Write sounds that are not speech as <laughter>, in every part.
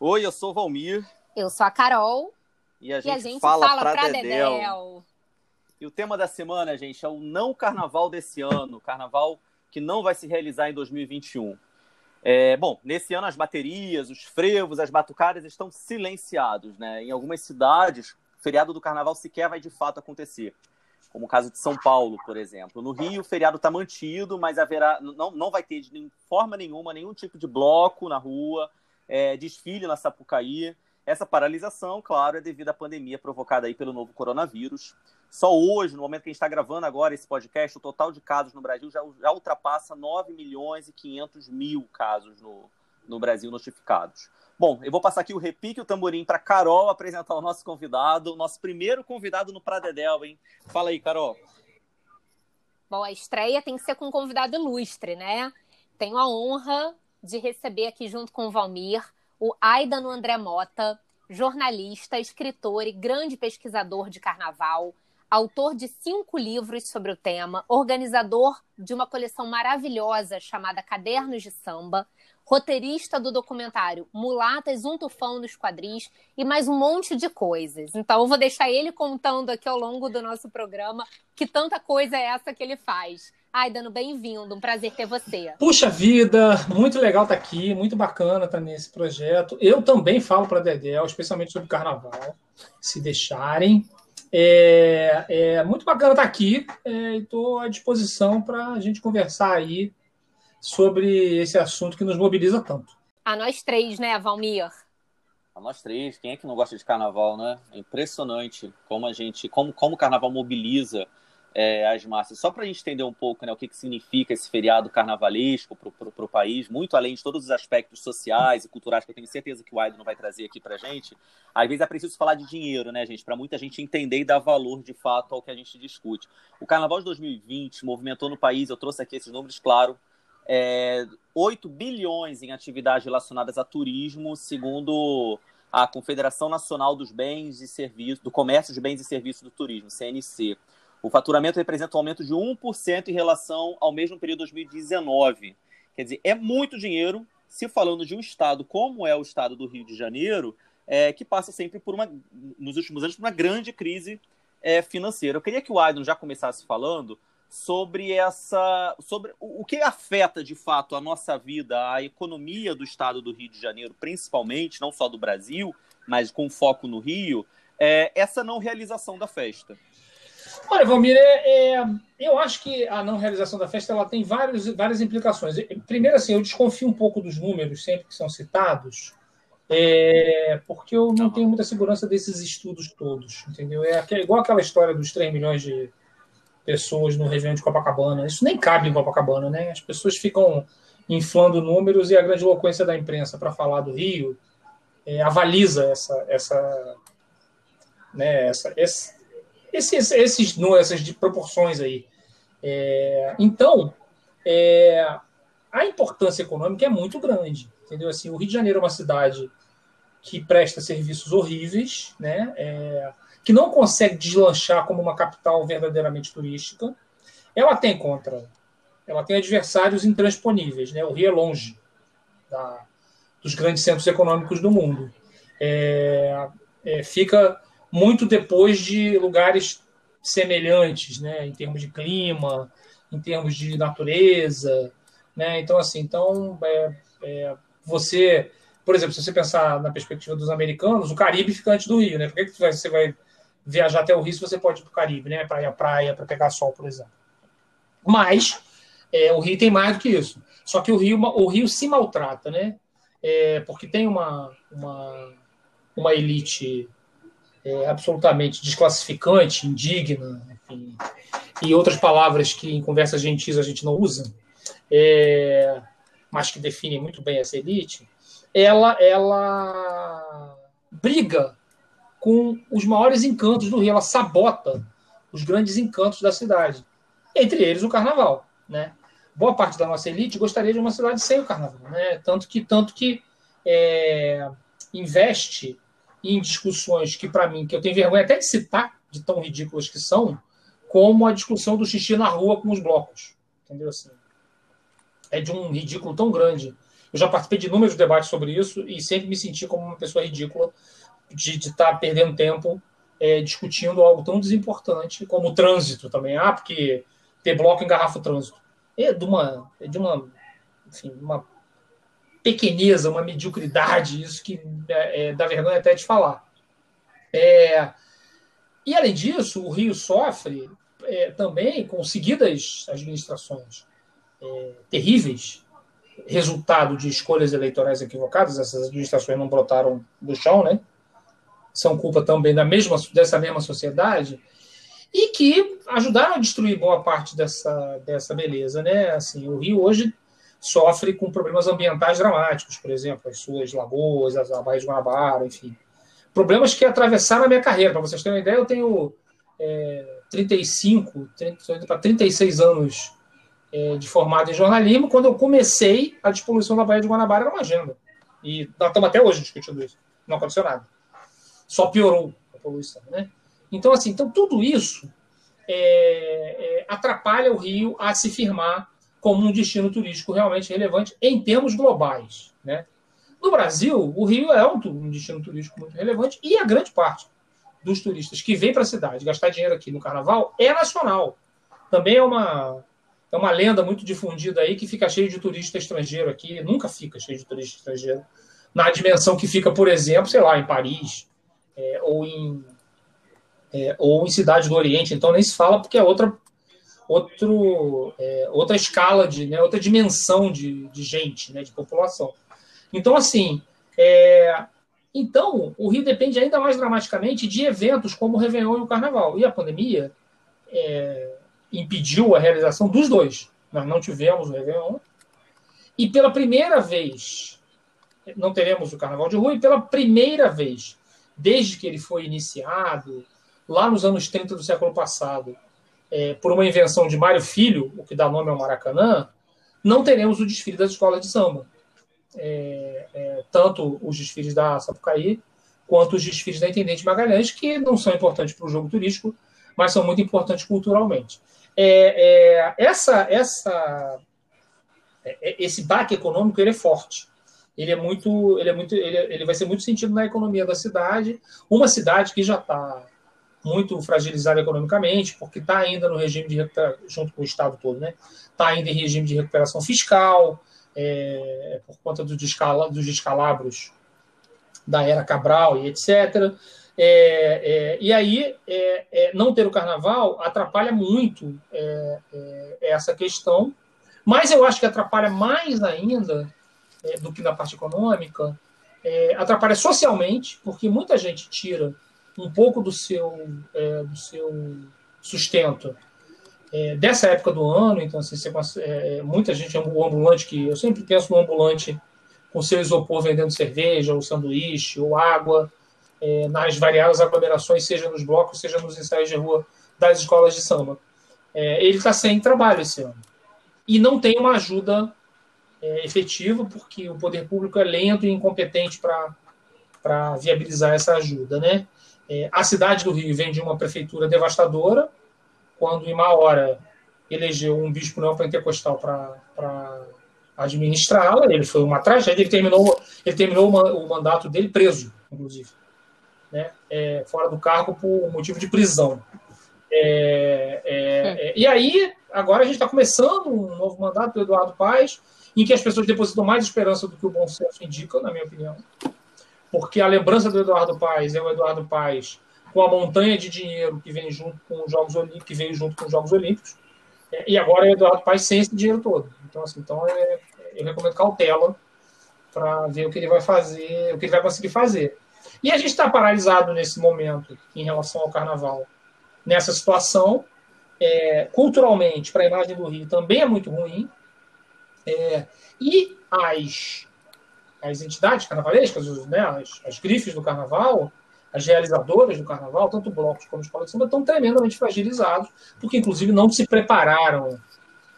Oi, eu sou o Valmir. Eu sou a Carol. E a gente, e a gente fala, fala pra, pra Dedéu. Dedéu. E o tema da semana, gente, é o não carnaval desse ano. Carnaval que não vai se realizar em 2021. É, bom, nesse ano as baterias, os frevos, as batucadas estão silenciados, né? Em algumas cidades, o feriado do carnaval sequer vai de fato acontecer. Como o caso de São Paulo, por exemplo. No Rio, o feriado está mantido, mas haverá, não, não vai ter de forma nenhuma nenhum tipo de bloco na rua, é, desfile na Sapucaí. Essa paralisação, claro, é devido à pandemia provocada aí pelo novo coronavírus. Só hoje, no momento que a gente está gravando agora esse podcast, o total de casos no Brasil já, já ultrapassa 9 milhões e 500 mil casos no, no Brasil notificados. Bom, eu vou passar aqui o repique o tamborim para Carol apresentar o nosso convidado, o nosso primeiro convidado no Pradedel, hein? Fala aí, Carol. Bom, a estreia tem que ser com um convidado ilustre, né? Tenho a honra de receber aqui junto com o Valmir o Aidano André Mota, jornalista, escritor e grande pesquisador de carnaval, autor de cinco livros sobre o tema, organizador de uma coleção maravilhosa chamada Cadernos de Samba, roteirista do documentário Mulatas, um tufão nos quadris e mais um monte de coisas. Então eu vou deixar ele contando aqui ao longo do nosso programa que tanta coisa é essa que ele faz. Ai, Dano, bem-vindo. Um prazer ter você. Puxa vida, muito legal estar aqui, muito bacana estar nesse projeto. Eu também falo para Dedel, especialmente sobre carnaval, se deixarem. É, é muito bacana estar aqui é, estou à disposição para a gente conversar aí sobre esse assunto que nos mobiliza tanto. A nós três, né, Valmir? A nós três. Quem é que não gosta de carnaval, né? É impressionante como a gente, como, como o carnaval mobiliza é, as massas. Só para a gente entender um pouco né, o que, que significa esse feriado carnavalesco para o país, muito além de todos os aspectos sociais e culturais que eu tenho certeza que o Aido não vai trazer aqui para gente, às vezes é preciso falar de dinheiro, né, gente? Para muita gente entender e dar valor de fato ao que a gente discute. O Carnaval de 2020 movimentou no país, eu trouxe aqui esses números, claro, é, 8 bilhões em atividades relacionadas a turismo, segundo a Confederação Nacional dos Bens e Serviços, do Comércio de Bens e Serviços do Turismo, CNC. O faturamento representa um aumento de 1% em relação ao mesmo período de 2019. Quer dizer, é muito dinheiro, se falando de um estado como é o estado do Rio de Janeiro, é, que passa sempre por uma, nos últimos anos, por uma grande crise é, financeira. Eu queria que o Aydon já começasse falando sobre essa, sobre o, o que afeta de fato a nossa vida, a economia do estado do Rio de Janeiro, principalmente, não só do Brasil, mas com foco no Rio, é, essa não realização da festa. Olha, Valmir, é, é, eu acho que a não realização da festa ela tem vários, várias implicações. Primeiro, assim, eu desconfio um pouco dos números sempre que são citados, é, porque eu não tenho muita segurança desses estudos todos, entendeu? É, é igual aquela história dos 3 milhões de pessoas no Réveillon de Copacabana. Isso nem cabe em Copacabana, né? As pessoas ficam inflando números e a grande eloquência da imprensa para falar do Rio é, avaliza essa, essa, né, essa, essa esses, esses, essas proporções aí. É, então, é, a importância econômica é muito grande. Entendeu? Assim, o Rio de Janeiro é uma cidade que presta serviços horríveis, né? É, que não consegue deslanchar como uma capital verdadeiramente turística. Ela tem contra, ela tem adversários intransponíveis, né? O Rio é longe da, dos grandes centros econômicos do mundo. É, é, fica muito depois de lugares semelhantes, né, em termos de clima, em termos de natureza, né? Então assim, então é, é, você, por exemplo, se você pensar na perspectiva dos americanos, o Caribe fica antes do Rio, né? Por que, que você vai viajar até o Rio se você pode ir para o Caribe, né? À praia, para pegar sol, por exemplo. Mas é, o Rio tem mais do que isso. Só que o Rio, o Rio se maltrata, né? É, porque tem uma, uma, uma elite é, absolutamente desclassificante, indigna, enfim, e outras palavras que em conversas gentis a gente não usa, é, mas que definem muito bem essa elite, ela, ela briga com os maiores encantos do Rio, ela sabota os grandes encantos da cidade, entre eles o carnaval, né? Boa parte da nossa elite gostaria de uma cidade sem o carnaval, né? Tanto que tanto que é, investe em discussões que, para mim, que eu tenho vergonha até de citar, de tão ridículas que são, como a discussão do xixi na rua com os blocos. Entendeu? Assim, é de um ridículo tão grande Eu já participei de inúmeros debates sobre isso e sempre me senti como uma pessoa ridícula de estar tá perdendo tempo é, discutindo algo tão desimportante como o trânsito também. Ah, porque ter bloco engarrafa o trânsito. É de uma, é de uma, enfim, uma pequeneza, uma mediocridade, isso que é, é, dá vergonha até de falar. É, e além disso, o Rio sofre é, também com seguidas administrações é, terríveis, resultado de escolhas eleitorais equivocadas. Essas administrações não brotaram do chão, né? São culpa também da mesma, dessa mesma sociedade e que ajudaram a destruir boa parte dessa, dessa beleza, né? Assim, o Rio hoje sofre com problemas ambientais dramáticos, por exemplo, as suas lagoas, as Baía de Guanabara, enfim. Problemas que atravessaram a minha carreira. Para vocês terem uma ideia, eu tenho é, 35, 30, 36 anos é, de formado em jornalismo. Quando eu comecei, a despoluição da Baía de Guanabara era uma agenda. E nós estamos até hoje discutindo isso. Não aconteceu nada. Só piorou a poluição. Né? Então, assim, então tudo isso é, é, atrapalha o Rio a se firmar como um destino turístico realmente relevante em termos globais. Né? No Brasil, o Rio é um, destino turístico muito relevante e a grande parte dos turistas que vêm para a cidade gastar dinheiro aqui no carnaval é nacional. Também é uma, é uma lenda muito difundida aí que fica cheio de turista estrangeiro aqui, nunca fica cheio de turista estrangeiro, na dimensão que fica, por exemplo, sei lá, em Paris é, ou, em, é, ou em cidades do Oriente. Então nem se fala porque é outra, outro, é, outra escala, de, né, outra dimensão de, de gente, né, de população. Então, assim, é, então, o Rio depende ainda mais dramaticamente de eventos como o Réveillon e o Carnaval. E a pandemia é, impediu a realização dos dois. Nós não tivemos o Réveillon. E pela primeira vez, não teremos o Carnaval de Rua, e pela primeira vez, desde que ele foi iniciado, lá nos anos 30 do século passado, é, por uma invenção de Mário Filho, o que dá nome ao Maracanã, não teremos o desfile das escolas de samba é, é, tanto os desfiles da Sapucaí quanto os desfiles da Intendente Magalhães, que não são importantes para o jogo turístico, mas são muito importantes culturalmente. É, é essa, essa, é, é, esse baque econômico ele é forte. Ele é muito, ele é muito, ele, ele vai ser muito sentido na economia da cidade. Uma cidade que já está muito fragilizada economicamente, porque está ainda no regime de junto com o estado todo, né? Está ainda em regime de recuperação fiscal, é, por conta do descala, dos descalabros da era Cabral e etc. É, é, e aí, é, é, não ter o carnaval atrapalha muito é, essa questão, mas eu acho que atrapalha mais ainda do que na parte econômica, atrapalha socialmente, porque muita gente tira um pouco do seu, do seu sustento é, dessa época do ano, então assim, você, é, é muita gente, o ambulante que eu sempre penso no ambulante com seu isopor vendendo cerveja, ou sanduíche, ou água, é, nas variadas aglomerações, seja nos blocos, seja nos ensaios de rua das escolas de samba. É, ele está sem trabalho esse ano. E não tem uma ajuda é, efetiva, porque o poder público é lento e incompetente para viabilizar essa ajuda. Né? É, a cidade do Rio vem de uma prefeitura devastadora, quando em uma hora elegeu um bispo neopentecostal para administrá-la. Ele foi uma tragédia. Ele terminou, ele terminou o mandato dele preso, inclusive, né? É, fora do cargo por motivo de prisão. É, é, é e aí, agora a gente está começando um novo mandato do Eduardo Paes, em que as pessoas depositam mais esperança do que o bom senso indica, na minha opinião. Porque a lembrança do Eduardo Paes é o Eduardo Paes com a montanha de dinheiro que vem junto com os Jogos Olímpicos, que veio junto com os Jogos Olímpicos, é, e agora é Eduardo Paes sem esse dinheiro todo. Então, assim, então é, eu recomendo cautela para ver o que ele vai fazer, o que ele vai conseguir fazer. E a gente está paralisado nesse momento em relação ao carnaval. Nessa situação, é, culturalmente, para a imagem do Rio também é muito ruim. É, e as, as entidades carnavalescas, né, as, as grifes do carnaval, as realizadoras do carnaval, tanto blocos como escola de samba, estão tremendamente fragilizados, porque inclusive não se prepararam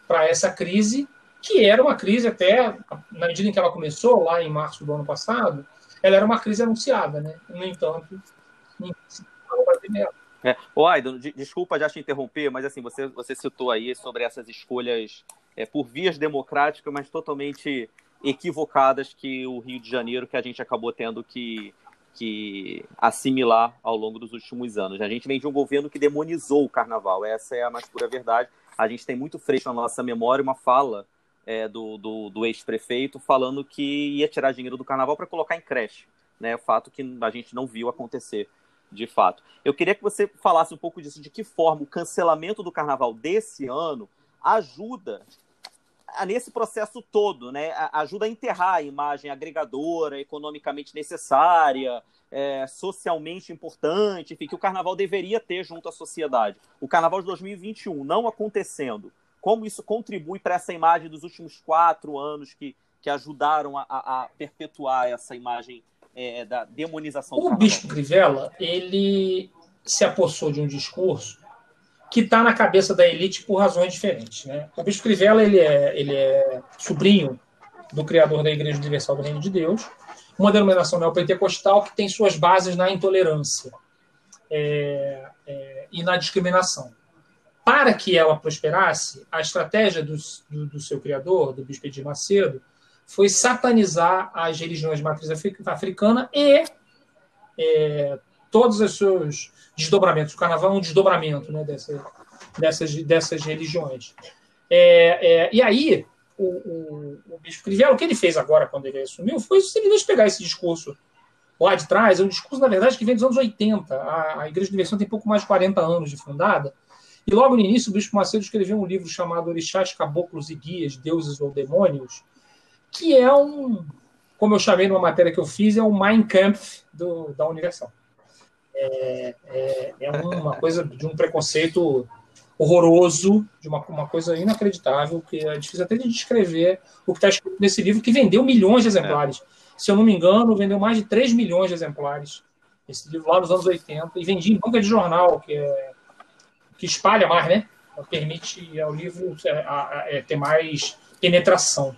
para essa crise, que era uma crise até, na medida em que ela começou, lá em março do ano passado, ela era uma crise anunciada, né? No entanto, ninguém se é. Ô, Aidan, desculpa já te interromper, mas assim, você, você citou aí sobre essas escolhas é, por vias democráticas, mas totalmente equivocadas que o Rio de Janeiro, que a gente acabou tendo que, que assimilar ao longo dos últimos anos. A gente vem de um governo que demonizou o carnaval, essa é a mais pura verdade. A gente tem muito fresco na nossa memória uma fala é, do, do, do ex-prefeito falando que ia tirar dinheiro do carnaval para colocar em creche. Né, fato que a gente não viu acontecer de fato. Eu queria que você falasse um pouco disso, de que forma o cancelamento do carnaval desse ano ajuda nesse processo todo, né? Ajuda a enterrar a imagem agregadora, economicamente necessária, é, socialmente importante, enfim, que o carnaval deveria ter junto à sociedade. O carnaval de 2021 não acontecendo, como isso contribui para essa imagem dos últimos quatro anos que, que ajudaram a, a perpetuar essa imagem é, da demonização o do carnaval? O Bispo Crivella, ele se apossou de um discurso que está na cabeça da elite por razões diferentes. Né? O Bispo Crivella ele é, ele é sobrinho do criador da Igreja Universal do Reino de Deus, uma denominação neopentecostal que tem suas bases na intolerância é, é, e na discriminação. Para que ela prosperasse, a estratégia do, do, do seu criador, do Bispo Edir Macedo, foi satanizar as religiões de matriz africana e é, todos os seus desdobramentos. O carnaval é um desdobramento né, dessa, dessas, dessas religiões. É, é, e aí, o, o, o Bispo Crivella, o que ele fez agora, quando ele assumiu, foi simplesmente pegar esse discurso lá de trás, é um discurso, na verdade, que vem dos anos 80. A, a Igreja de Diversão tem pouco mais de 40 anos de fundada. E logo no início, o Bispo Macedo escreveu um livro chamado Orixás, Caboclos e Guias, Deuses ou Demônios, que é um, como eu chamei numa matéria que eu fiz, é um Mein Kampf do, da Universal é, é, é uma coisa de um preconceito horroroso, de uma, uma coisa inacreditável, que é difícil até de descrever o que está escrito nesse livro, que vendeu milhões de exemplares. É. Se eu não me engano, vendeu mais de 3 milhões de exemplares. Esse livro lá nos anos 80, e vendia em banca de jornal, que, é, que espalha mais, né? Permite ao livro é, a, ter mais penetração.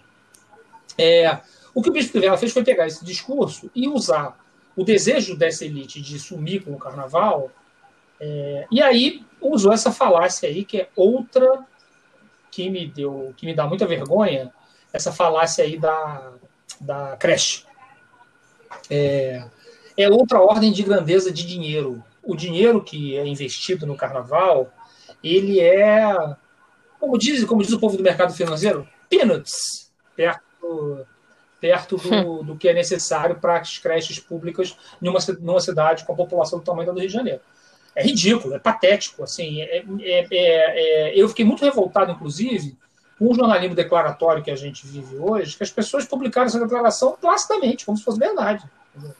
É, o que o Bispo Crivella fez foi pegar esse discurso e usar o desejo dessa elite de sumir com o carnaval, é, e aí usou essa falácia aí, que é outra que me deu, que me dá muita vergonha, essa falácia aí da, da creche. É, é outra ordem de grandeza de dinheiro. O dinheiro que é investido no carnaval, ele é, como diz, como diz o povo do mercado financeiro, peanuts, perto perto do, hum. do que é necessário para as creches públicas numa, numa cidade com a população do tamanho do Rio de Janeiro. É ridículo, é patético. Assim, é, é, é, é, eu fiquei muito revoltado, inclusive, com o jornalismo declaratório que a gente vive hoje, que as pessoas publicaram essa declaração placidamente, como se fosse verdade. Entendeu?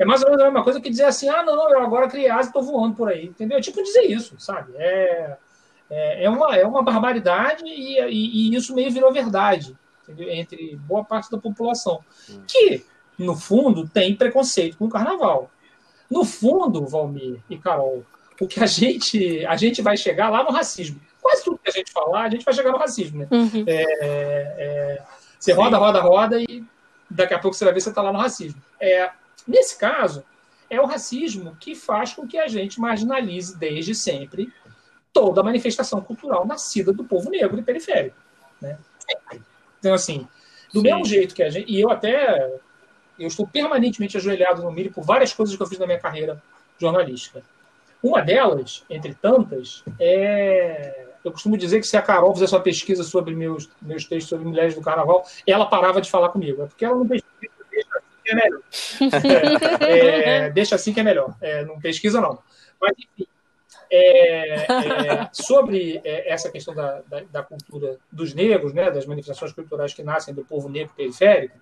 É mais ou menos a mesma coisa que dizer assim, ah, não, eu agora criei asa e estou voando por aí, entendeu? É tipo dizer isso, sabe? É, é, é, uma, é uma barbaridade e, e, e isso meio virou verdade entendeu? entre boa parte da população, hum. que, no fundo, tem preconceito com o carnaval. No fundo, Valmir e Carol, o que a gente, a gente vai chegar lá no racismo. Quase tudo que a gente falar, a gente vai chegar no racismo. Né? Uhum. É, é, você roda, roda, roda e daqui a pouco você vai ver que você está lá no racismo. É, nesse caso, é o racismo que faz com que a gente marginalize desde sempre toda a manifestação cultural nascida do povo negro e periférico. Né? Sempre. Então, assim, do Sim. mesmo jeito que a gente. E eu até. Eu estou permanentemente ajoelhado no milho por várias coisas que eu fiz na minha carreira jornalística. Uma delas, entre tantas, é. Eu costumo dizer que se a Carol fizesse uma pesquisa sobre meus, meus textos sobre mulheres do carnaval, ela parava de falar comigo. É porque ela não pesquisa, deixa assim que é melhor. <laughs> é, deixa assim que é melhor. É, não pesquisa, não. Mas, enfim, é, é, sobre é, essa questão da, da, da, cultura dos negros, né, das manifestações culturais que nascem do povo negro periférico,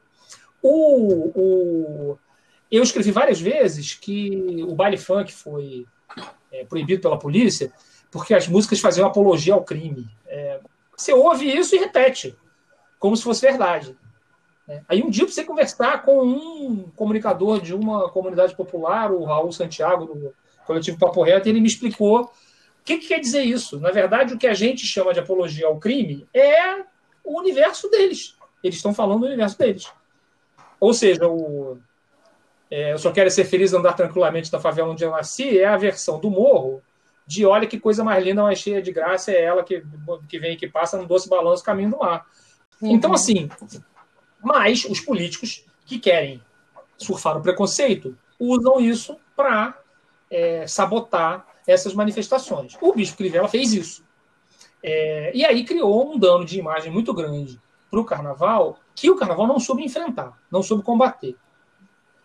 o, o, eu escrevi várias vezes que o baile funk foi é, proibido pela polícia porque as músicas faziam apologia ao crime. É, você ouve isso e repete, como se fosse verdade. Né. Aí um dia você conversar com um comunicador de uma comunidade popular, o Raul Santiago, do, coletivo Papo Reto, e ele me explicou o que, que quer dizer isso. Na verdade, o que a gente chama de apologia ao crime é o universo deles. Eles estão falando do universo deles. Ou seja, o, é, eu só quero ser feliz andar tranquilamente na favela onde eu nasci é a versão do morro de olha que coisa mais linda, mais cheia de graça é ela que, que vem e que passa no doce balanço caminho do mar. Uhum. Então, assim, Mas os políticos que querem surfar o preconceito usam isso para é, sabotar essas manifestações. O Bispo Crivella fez isso. É, e aí criou um dano de imagem muito grande para o carnaval, que o carnaval não soube enfrentar, não soube combater.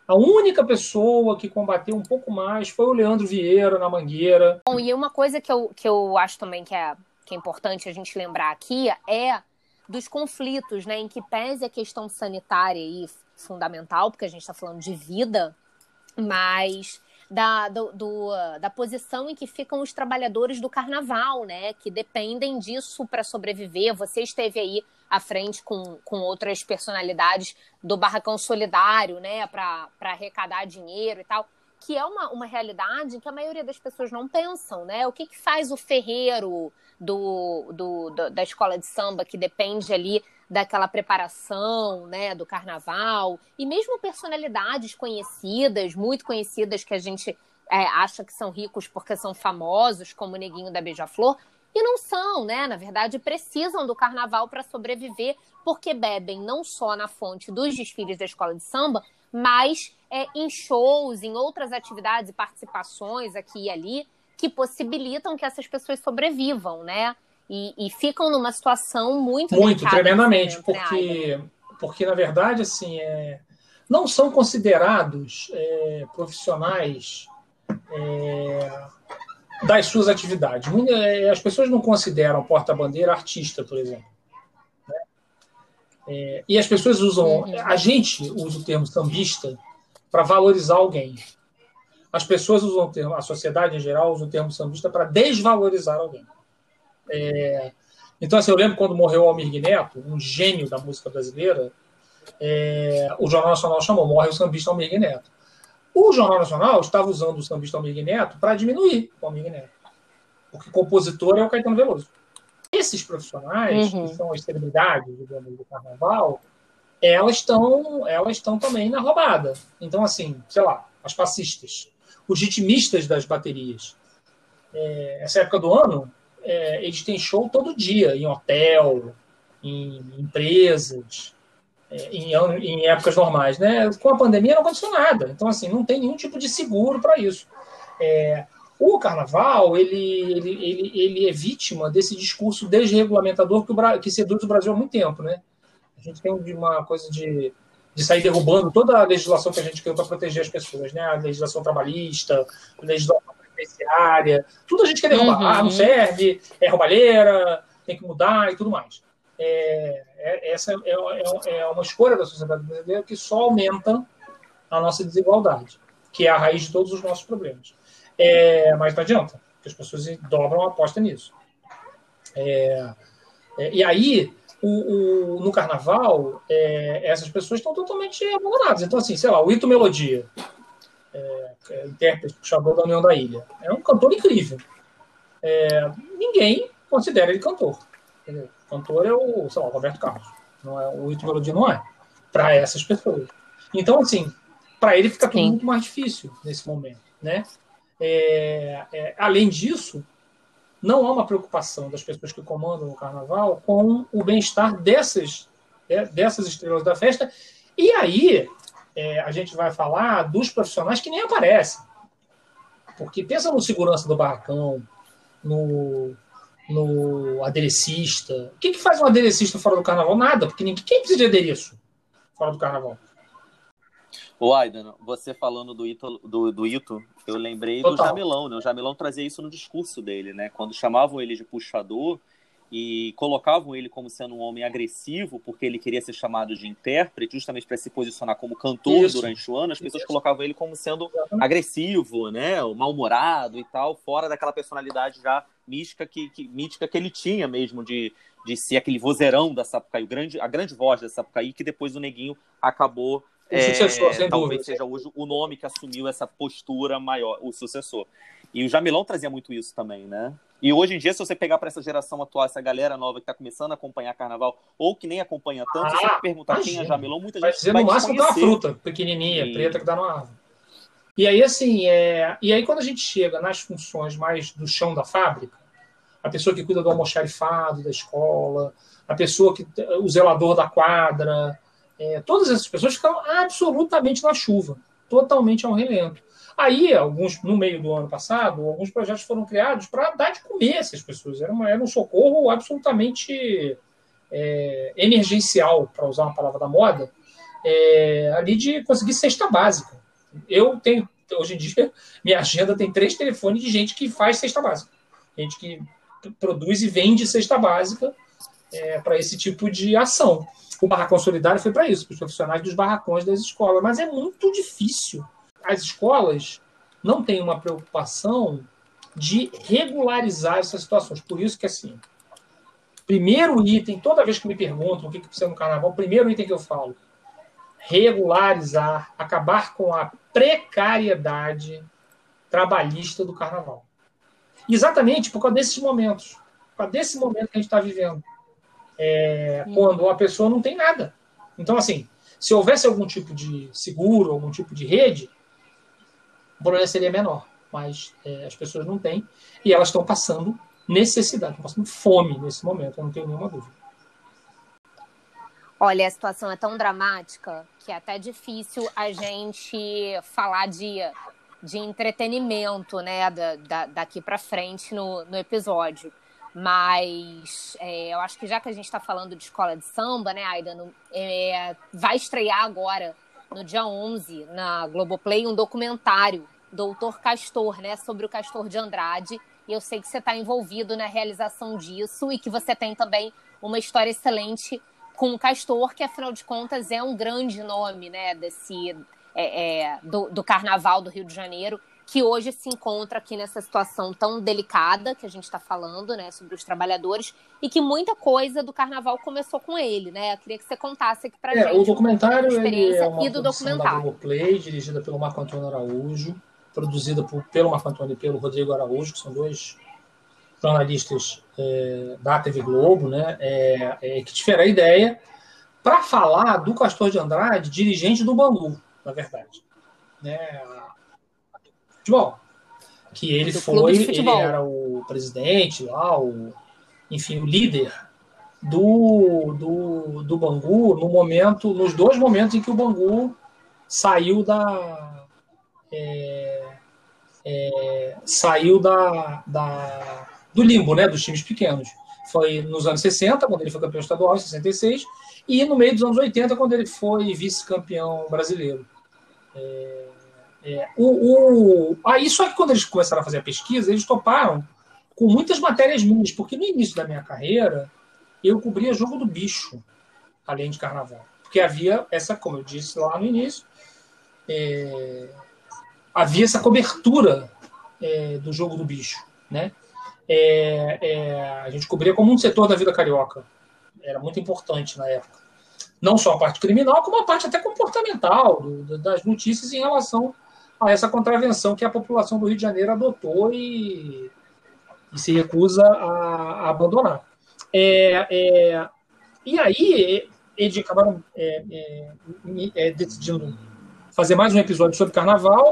A única pessoa que combateu um pouco mais foi o Leandro Vieira na Mangueira. Bom, e uma coisa que eu, que eu acho também que é, que é importante a gente lembrar aqui é dos conflitos, né, em que pese a questão sanitária e fundamental, porque a gente está falando de vida, mas da, do, do, da posição em que ficam os trabalhadores do carnaval, né? Que dependem disso para sobreviver. Você esteve aí à frente com, com outras personalidades do Barracão Solidário, né? Para arrecadar dinheiro e tal. Que é uma, uma realidade que a maioria das pessoas não pensam, né? O que, que faz o ferreiro do, do, do da escola de samba, que depende ali daquela preparação, né, do carnaval, e mesmo personalidades conhecidas, muito conhecidas, que a gente é, acha que são ricos porque são famosos, como o Neguinho da Beija-Flor, e não são, né? Na verdade, precisam do carnaval para sobreviver, porque bebem não só na fonte dos desfiles da escola de samba, mas é, em shows, em outras atividades e participações aqui e ali, que possibilitam que essas pessoas sobrevivam, né? E, e ficam numa situação muito muito tremendamente né, porque porque na verdade assim é, não são considerados é, profissionais é, das suas atividades é, as pessoas não consideram porta-bandeira artista por exemplo né? é, e as pessoas usam uhum. a gente usa o termo sambista para valorizar alguém as pessoas usam o termo, a sociedade em geral usa o termo sambista para desvalorizar alguém é, então, assim, eu lembro quando morreu o Almir Neto, um gênio da música brasileira, é, o Jornal Nacional chamou Morre o sambista Almir Neto. O Jornal Nacional estava usando o sambista Almir Neto para diminuir o Almir Neto. Porque compositor é o Caetano Veloso. Esses profissionais, uhum. que são as celebridades digamos, do carnaval, elas estão elas estão também na roubada. Então, assim, sei lá, as passistas, os ritmistas das baterias. É, essa época do ano, é, eles têm show todo dia, em hotel, em empresas, é, em, em, épocas normais. Né? Com a pandemia não aconteceu nada. Então, assim, não tem nenhum tipo de seguro para isso. É, o carnaval, ele, ele, ele, ele é vítima desse discurso desregulamentador que, o, que seduz o Brasil há muito tempo. Né? A gente tem uma coisa de, de sair derrubando toda a legislação que a gente criou para proteger as pessoas, né? a legislação trabalhista, a legislação penitenciária, tudo a gente quer derrubar. Uhum. Ah, não serve, é roubalheira, tem que mudar e tudo mais. É, é, essa é, é, é, uma escolha da sociedade brasileira que só aumenta a nossa desigualdade, que é a raiz de todos os nossos problemas. É, mas não adianta, porque as pessoas dobram a aposta nisso. É, e aí, o, o, no carnaval, essas pessoas estão totalmente abandonadas. Então, assim, sei lá, o Ito Melodia é, é, intérprete puxador da União da Ilha. É um cantor incrível. É, ninguém considera ele cantor. Entendeu? Cantor é o, sei lá, o Roberto Carlos. Não é, o Ito Melodia não é. Para essas pessoas. Então, assim, para ele fica tudo muito mais difícil nesse momento. Né? É, é, além disso, não há uma preocupação das pessoas que comandam o carnaval com o bem-estar dessas, é, dessas estrelas da festa. E aí, é, a gente vai falar dos profissionais que nem aparecem. Porque pensa no segurança do barracão, no, no aderecista. O que, que faz um aderecista fora do carnaval? Nada, porque ninguém quem precisa de adereço fora do carnaval. O Aidan, você falando do Ito, do, do Ito eu lembrei Total. do Jamilão, né? O Jamilão trazia isso no discurso dele, né? Quando chamavam ele de puxador, e colocavam ele como sendo um homem agressivo, porque ele queria ser chamado de intérprete, justamente para se posicionar como cantor Isso. durante o ano, as pessoas Isso. colocavam ele como sendo agressivo, né, mal-humorado e tal, fora daquela personalidade já mística que, que, mítica que ele tinha mesmo de, de ser aquele vozeirão da Sapucaí, o grande, a grande voz da Sapucaí, que depois o Neguinho acabou é, sucessor, talvez seja hoje o nome que assumiu essa postura maior, o sucessor. E o Jamilão trazia muito isso também, né? E hoje em dia, se você pegar para essa geração atual, essa galera nova que está começando a acompanhar carnaval, ou que nem acompanha tanto, ah, se você perguntar imagina. quem é Jamilão, muita vai gente dizer, vai no máximo é uma fruta pequenininha, e... preta, que dá numa árvore. E aí, assim, é... e aí quando a gente chega nas funções mais do chão da fábrica, a pessoa que cuida do almoxarifado da escola, a pessoa que o zelador da quadra, é, todas essas pessoas ficaram absolutamente na chuva, totalmente ao relento. Aí, alguns no meio do ano passado, alguns projetos foram criados para dar de comer essas pessoas. Era, uma, era um socorro absolutamente é, emergencial, para usar uma palavra da moda, é, ali de conseguir cesta básica. Eu tenho, hoje em dia, <laughs> minha agenda tem três telefones de gente que faz cesta básica. Gente que produz e vende cesta básica é, para esse tipo de ação. O Barracão Solidário foi para isso, para os profissionais dos barracões das escolas. Mas é muito difícil. As escolas não têm uma preocupação de regularizar essas situações. Por isso que, assim, primeiro item, toda vez que me perguntam o que, que precisa no carnaval, o primeiro item que eu falo, regularizar, acabar com a precariedade trabalhista do carnaval. Exatamente por causa desses momentos, por causa desse momento que a gente está vivendo é, quando a pessoa não tem nada. Então, assim, se houvesse algum tipo de seguro, algum tipo de rede, o problema seria menor. Mas é, as pessoas não têm e elas estão passando necessidade, estão passando fome nesse momento, eu não tenho nenhuma dúvida. Olha, a situação é tão dramática que é até difícil a gente falar de, de entretenimento, né, da, da daqui para frente no, no episódio. Mas é, eu acho que já que a gente está falando de escola de samba, né, Aida, no, é, vai estrear agora, no dia 11, na Globoplay, um documentário, Doutor Castor, né, sobre o Castor de Andrade. E eu sei que você está envolvido na realização disso e que você tem também uma história excelente com o Castor, que afinal de contas é um grande nome, né, desse é, é, do, do Carnaval do Rio de Janeiro que hoje se encontra aqui nessa situação tão delicada que a gente está falando, né, sobre os trabalhadores, e que muita coisa do carnaval começou com ele, né? Eu queria que você contasse aqui para é, gente. O documentário ele é uma e do documentário. da Play, dirigida pelo Marco Antônio Araújo, produzida por, pelo Marco Antônio e pelo Rodrigo Araújo, que são dois jornalistas é, da TV Globo, né? É, é, que tiveram a ideia para falar do Castor de Andrade, dirigente do Bangu, na verdade. Né? Futebol. Que ele do foi, ele era o presidente lá, o, enfim, o líder do, do, do Bangu no momento, nos dois momentos em que o Bangu saiu da. É, é, saiu da, da, do limbo, né, dos times pequenos. Foi nos anos 60, quando ele foi campeão estadual, em 66, e no meio dos anos 80, quando ele foi vice-campeão brasileiro. É, é, o, o, aí, só que quando eles começaram a fazer a pesquisa, eles toparam com muitas matérias minhas, porque no início da minha carreira eu cobria jogo do bicho, além de carnaval. Porque havia essa, como eu disse lá no início, é, havia essa cobertura é, do jogo do bicho. Né? É, é, a gente cobria como um setor da vida carioca. Era muito importante na época. Não só a parte criminal, como a parte até comportamental do, das notícias em relação a essa contravenção que a população do Rio de Janeiro adotou e, e se recusa a, a abandonar. É, é, e aí, eles acabaram é, é, é, decidindo fazer mais um episódio sobre carnaval,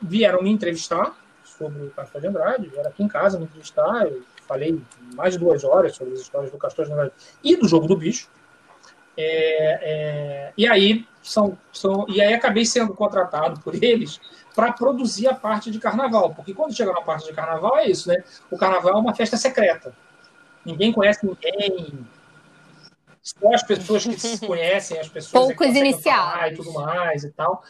vieram me entrevistar sobre o Castor de Andrade, vieram aqui em casa me entrevistar, eu falei mais de duas horas sobre as histórias do Castor de Andrade e do Jogo do Bicho, é, é, e aí são, são, e aí acabei sendo contratado por eles para produzir a parte de carnaval, porque quando chega na parte de carnaval é isso, né? O carnaval é uma festa secreta. Ninguém conhece ninguém. Só as pessoas que se <laughs> conhecem, as pessoas Poucos que iniciados e tudo mais e tal.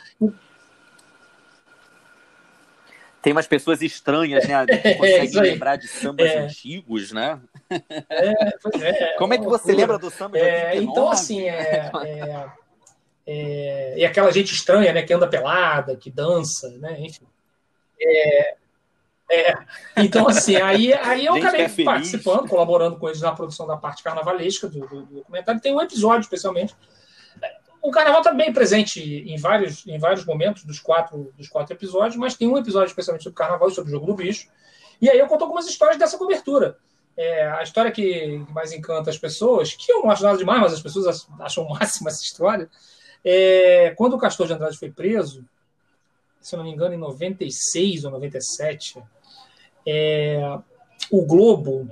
Tem umas pessoas estranhas, né? <laughs> Que é, conseguem lembrar de sambas é. antigos, né? É, é. <laughs> Como é que você lembra do samba de é, Então, assim, é, é, é, e aquela gente estranha, né? Que anda pelada, que dança, né? Enfim. É, é, então, assim, aí, aí eu acabei é participando, colaborando com eles na produção da parte carnavalesca do, do, do documentário. Tem um episódio, especialmente. O carnaval está bem presente em vários, em vários momentos dos quatro, dos quatro episódios, mas tem um episódio especialmente sobre o carnaval e sobre o jogo do bicho. E aí eu conto algumas histórias dessa cobertura. É, a história que mais encanta as pessoas, que eu não acho nada demais, mas as pessoas acham máxima essa história, é, quando o Castor de Andrade foi preso, se eu não me engano, em 96 ou 97, é, o Globo,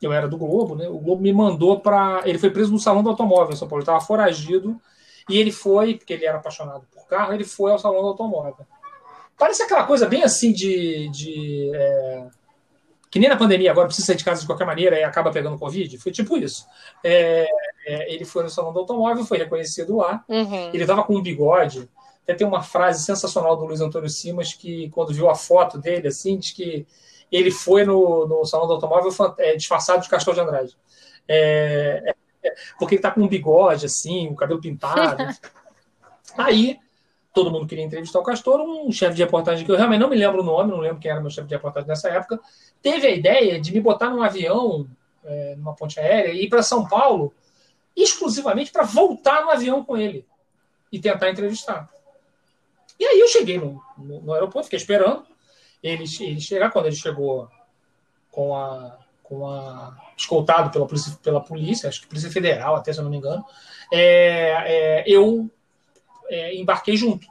eu era do Globo, né? O Globo me mandou para. Ele foi preso no Salão do Automóvel em São Paulo. Estava foragido E ele foi, porque ele era apaixonado por carro, ele foi ao salão do automóvel. Parece aquela coisa bem assim de. de é, que nem na pandemia, agora precisa sair de casa de qualquer maneira e acaba pegando Covid. Foi tipo isso. É, é, ele foi no salão do automóvel, foi reconhecido lá. Uhum. Ele estava com um bigode. Até tem uma frase sensacional do Luiz Antônio Simas que, quando viu a foto dele, assim, diz que ele foi no, no salão do automóvel é, disfarçado de Castor de Andrade. É, é, porque ele está com um bigode, assim, o cabelo pintado. <laughs> Aí, todo mundo queria entrevistar o Castor, um chefe de reportagem que eu realmente não me lembro o nome, não lembro quem era meu chefe de reportagem nessa época, teve a ideia de me botar num avião, é, numa ponte aérea, e ir para São Paulo exclusivamente para voltar no avião com ele e tentar entrevistar. E aí eu cheguei no, no, no aeroporto, fiquei esperando ele, ele chegar. Quando ele chegou com a, com a escoltado pela polícia, pela polícia, acho que polícia federal, até se eu não me engano, é, é, eu é, embarquei junto.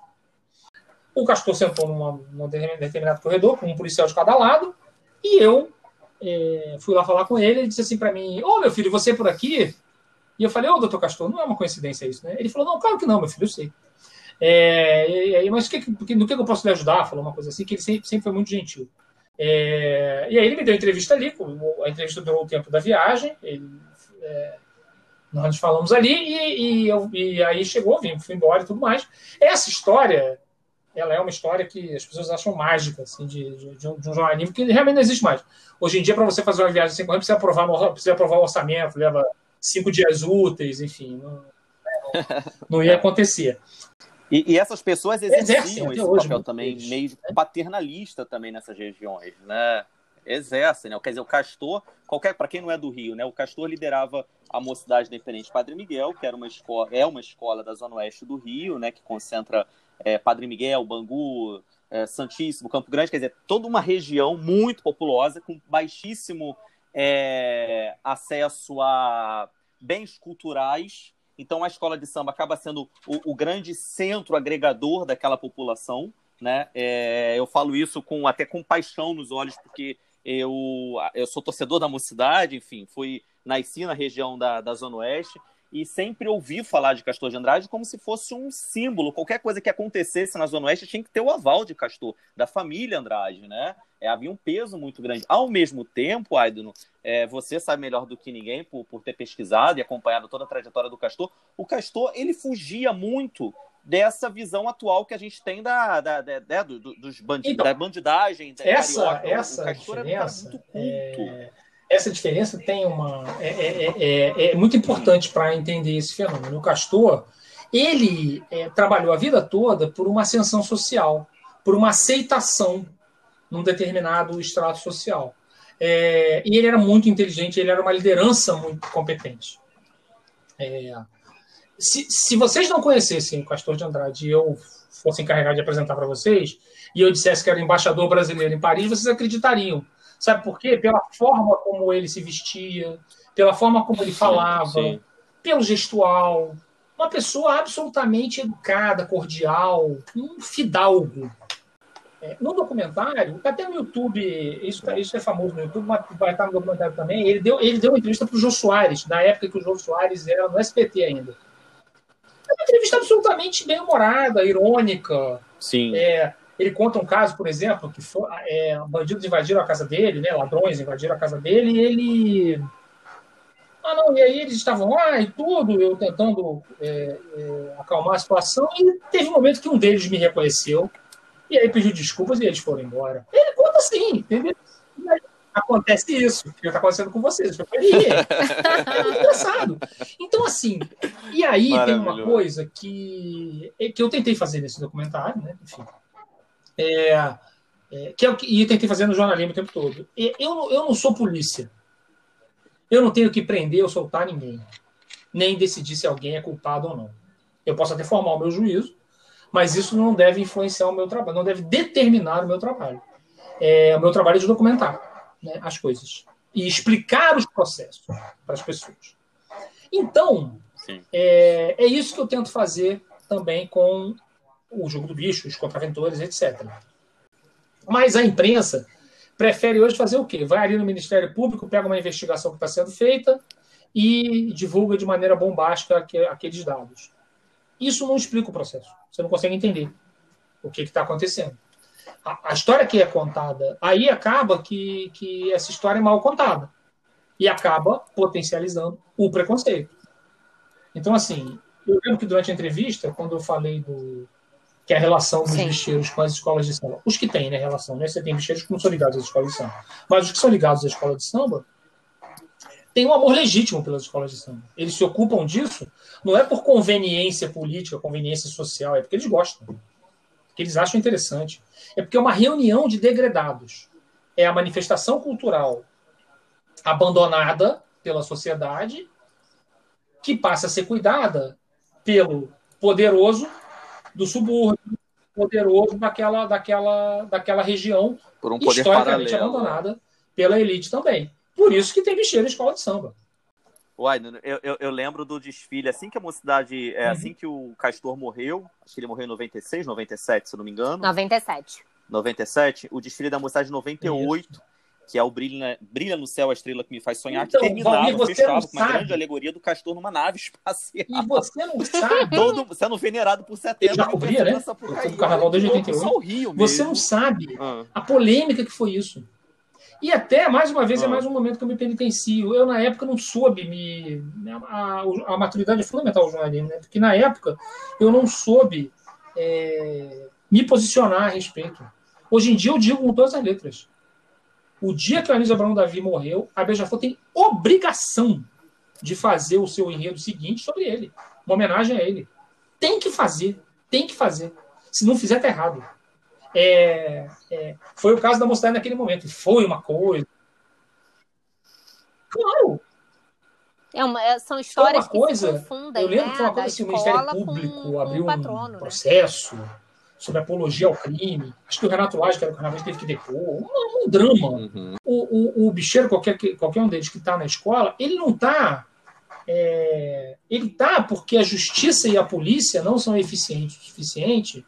O Castor sentou num determinado corredor, com um policial de cada lado, e eu é, fui lá falar com ele. Ele disse assim para mim: Ô oh, meu filho, você por aqui? E eu falei: Ô oh, doutor Castor, não é uma coincidência isso, né? Ele falou: Não, claro que não, meu filho, eu sei. É, mas que, no que eu posso lhe ajudar? Falou uma coisa assim, que ele sempre, sempre foi muito gentil. É, e aí ele me deu entrevista ali, a entrevista durou o tempo da viagem, ele, é, nós falamos ali e, e, eu, e aí chegou, vim, fui embora e tudo mais. Essa história, ela é uma história que as pessoas acham mágica, assim, de, de, de, um, de um jornalismo que realmente não existe mais. Hoje em dia, para você fazer uma viagem sem correr, precisa aprovar, precisa aprovar o orçamento, leva cinco dias úteis, enfim, não, não ia acontecer. E, e, essas pessoas exerciam esse hoje, papel também, meio né? paternalista também nessas regiões, né? Exercem, né? Quer dizer, o Castor, qualquer para quem não é do Rio, né? O Castor liderava a Mocidade Independente Padre Miguel, que era uma escola, é uma escola da zona oeste do Rio, né? Que concentra é, Padre Miguel, Bangu, é, Santíssimo, Campo Grande, quer dizer, toda uma região muito populosa com baixíssimo é, acesso a bens culturais então a escola de samba acaba sendo o, o grande centro agregador daquela população. Né? É, eu falo isso com até com paixão nos olhos, porque eu, eu sou torcedor da mocidade, enfim, fui nasci na região da, da Zona Oeste e sempre ouvi falar de Castor de Andrade como se fosse um símbolo. Qualquer coisa que acontecesse na Zona Oeste tinha que ter o aval de Castor, da família Andrade, né? É, havia um peso muito grande. Ao mesmo tempo, Aidno, é, você sabe melhor do que ninguém por, por ter pesquisado e acompanhado toda a trajetória do Castor. O Castor, ele fugia muito dessa visão atual que a gente tem da, da, da, da do, dos então, da bandidagem. Da essa, carioca. essa o Castor diferença, muito culto. É essa diferença tem uma é, é, é, é muito importante para entender esse fenômeno. O Castor ele é, trabalhou a vida toda por uma ascensão social, por uma aceitação num determinado extrato social. É, e ele era muito inteligente, ele era uma liderança muito competente. É, se, se vocês não conhecessem o Castor de Andrade e eu fosse encarregado de apresentar para vocês, e eu dissesse que era embaixador brasileiro em Paris, vocês acreditariam Sabe por quê? Pela forma como ele se vestia, pela forma como ele falava, sim, sim. pelo gestual. Uma pessoa absolutamente educada, cordial, um fidalgo. É, no documentário, até no YouTube, isso, isso é famoso no YouTube, mas vai estar no documentário também, ele deu, ele deu uma entrevista para o Jô Soares, na época que o Jô Soares era no SPT ainda. É uma entrevista absolutamente bem-humorada, irônica. Sim. É, ele conta um caso, por exemplo, que foi, é, bandidos invadiram a casa dele, né, ladrões invadiram a casa dele, e ele. Ah, não, e aí eles estavam lá e tudo, eu tentando é, é, acalmar a situação, e teve um momento que um deles me reconheceu, e aí pediu desculpas e eles foram embora. Ele conta assim, entendeu? acontece isso, que está acontecendo com vocês. Eu falei, é engraçado. Então, assim, e aí tem uma coisa que, que eu tentei fazer nesse documentário, né? Enfim, é, é, que é o que e tentei fazer no jornalismo o tempo todo. E eu, eu não sou polícia. Eu não tenho que prender ou soltar ninguém. Nem decidir se alguém é culpado ou não. Eu posso até formar o meu juízo, mas isso não deve influenciar o meu trabalho, não deve determinar o meu trabalho. É, o meu trabalho é de documentar né, as coisas e explicar os processos para as pessoas. Então, é, é isso que eu tento fazer também com o jogo do bicho, os contraventores, etc. Mas a imprensa prefere hoje fazer o quê? Vai ali no Ministério Público, pega uma investigação que está sendo feita e divulga de maneira bombástica aqueles dados. Isso não explica o processo. Você não consegue entender o que está acontecendo. A, a, história que é contada, aí acaba que, que essa história é mal contada. E acaba potencializando o preconceito. Então, assim, eu lembro que durante a entrevista, quando eu falei do, que é a relação dos Sim. bicheiros com as escolas de samba. Os que têm, né, relação, né? Você tem bicheiros que não são ligados às escolas de samba. Mas os que são ligados à escola de samba têm um amor legítimo pelas escolas de samba. Eles se ocupam disso não é por conveniência política, conveniência social, é porque eles gostam. Porque eles acham interessante. É porque é uma reunião de degredados. É a manifestação cultural abandonada pela sociedade que passa a ser cuidada pelo poderoso do subúrbio poderoso daquela, daquela, daquela região Por um poder historicamente paralelo. abandonada pela elite também. Por isso que tem bicheiro em escola de samba. Uai, eu, eu, eu, lembro do desfile, assim que a mocidade, é, uhum. assim que o Castor morreu, acho que ele morreu em 96, 97, se eu não me engano. 97. 97, o desfile da mocidade de 98. Isso que é o Brilha, Brilha no Céu, a Estrela que me faz sonhar, então, que terminava, Valmir, fechava com uma grande alegoria do castor numa nave espacial. E você não sabe. Todo, sendo venerado por setembro. Já cobria, né? O Carnaval de 88. Rio você não sabe ah. a polêmica que foi isso. E até, mais uma vez, é ah. é mais um momento que eu me penitencio. Eu, na época, não soube me. A, a maturidade é fundamental do jornalismo, né? Porque, na época, eu não soube é, me posicionar a respeito. Hoje em dia, eu digo com todas as letras. O dia que a Anísio Abraão Davi morreu, a Beija-Flor tem obrigação de fazer o seu enredo seguinte sobre ele. Uma homenagem a ele. Tem que fazer. Tem que fazer. Se não fizer, tá errado. É, é, foi o caso da mocidade naquele momento. Foi uma coisa. Claro. É uma, é, são histórias uma coisa, que se confundem. Eu lembro né? que uma coisa assim, o Ministério Público abriu um, patrono, né? processo. Né? Sobre apologia ao crime. Acho que o Renato Lage, que era o carnavalista, teve que depor. Um, um drama. Uhum. O, o, o, bicheiro, qualquer, qualquer um deles que está na escola, ele não está. É, ele está porque a justiça e a polícia não são eficientes o suficiente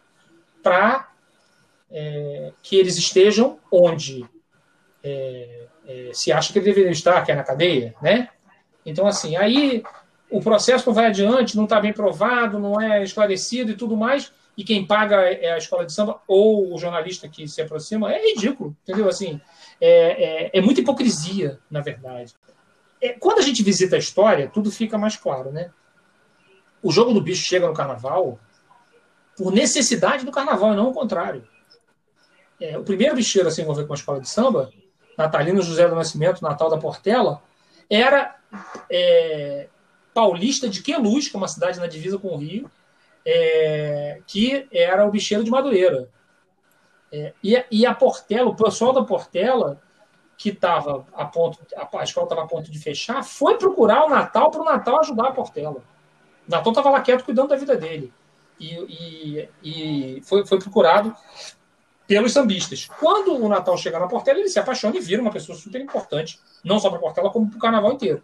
para é, que eles estejam onde é, é, se acha que ele deveria estar, que é na cadeia, né? Então, assim, aí o processo não vai adiante, não está bem provado, não é esclarecido e tudo mais, e quem paga é a escola de samba ou o jornalista que se aproxima, é ridículo, entendeu? Assim, é, é, é muita hipocrisia, na verdade. É, quando a gente visita a história, tudo fica mais claro, né? O jogo do bicho chega no carnaval por necessidade do carnaval, e não o contrário. É, o primeiro bicheiro a se envolver com a escola de samba, Natalino José do Nascimento, Natal da Portela, era é, paulista de Queluz, que é uma cidade na divisa com o Rio, é, que era o bicheiro de Madureira. É, e, e, a Portela, o pessoal da Portela, que estava a ponto, a, a escola estava a ponto de fechar, foi procurar o Natal para o Natal ajudar a Portela. O Natal estava lá quieto cuidando da vida dele. E, e, e foi, foi, procurado pelos sambistas. Quando o Natal chega na Portela, ele se apaixona e vira uma pessoa super importante, não só para a Portela, como para o carnaval inteiro.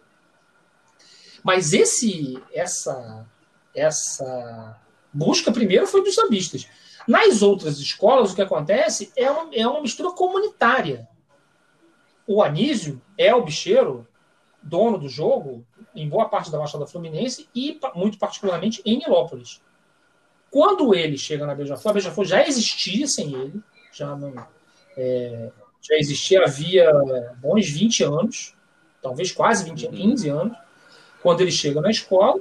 Mas esse, essa, essa busca primeiro foi dos sambistas. Nas outras escolas, o que acontece é uma, é uma mistura comunitária. O Anísio é o bicheiro, dono do jogo, em boa parte da Baixada Fluminense e, muito particularmente, em Nilópolis. Quando ele chega na Beija-Flor, a Beija-Flor já existia sem ele, já não, é, já existia havia bons 20 anos, talvez quase 20, 15 anos, quando ele chega na escola,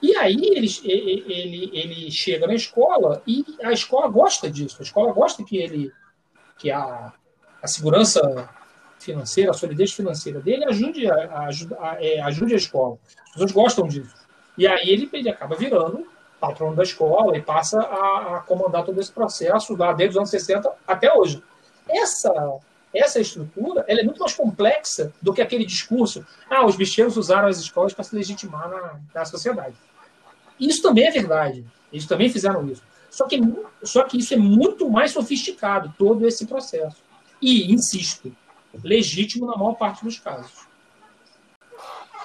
e aí ele, ele, ele chega na escola e a escola gosta disso. A escola gosta que ele que a, a segurança financeira, a solidez financeira dele ajude a, a, a, é, ajude a escola. As pessoas gostam disso. E aí ele, ele acaba virando patrono da escola e passa a, a comandar todo esse processo lá desde os anos 60 até hoje. Essa essa estrutura ela é muito mais complexa do que aquele discurso ah, os bicheiros usaram as escolas para se legitimar na, na sociedade. Isso também é verdade. Eles também fizeram isso. Só que, só que isso é muito mais sofisticado, todo esse processo. E, insisto, legítimo na maior parte dos casos.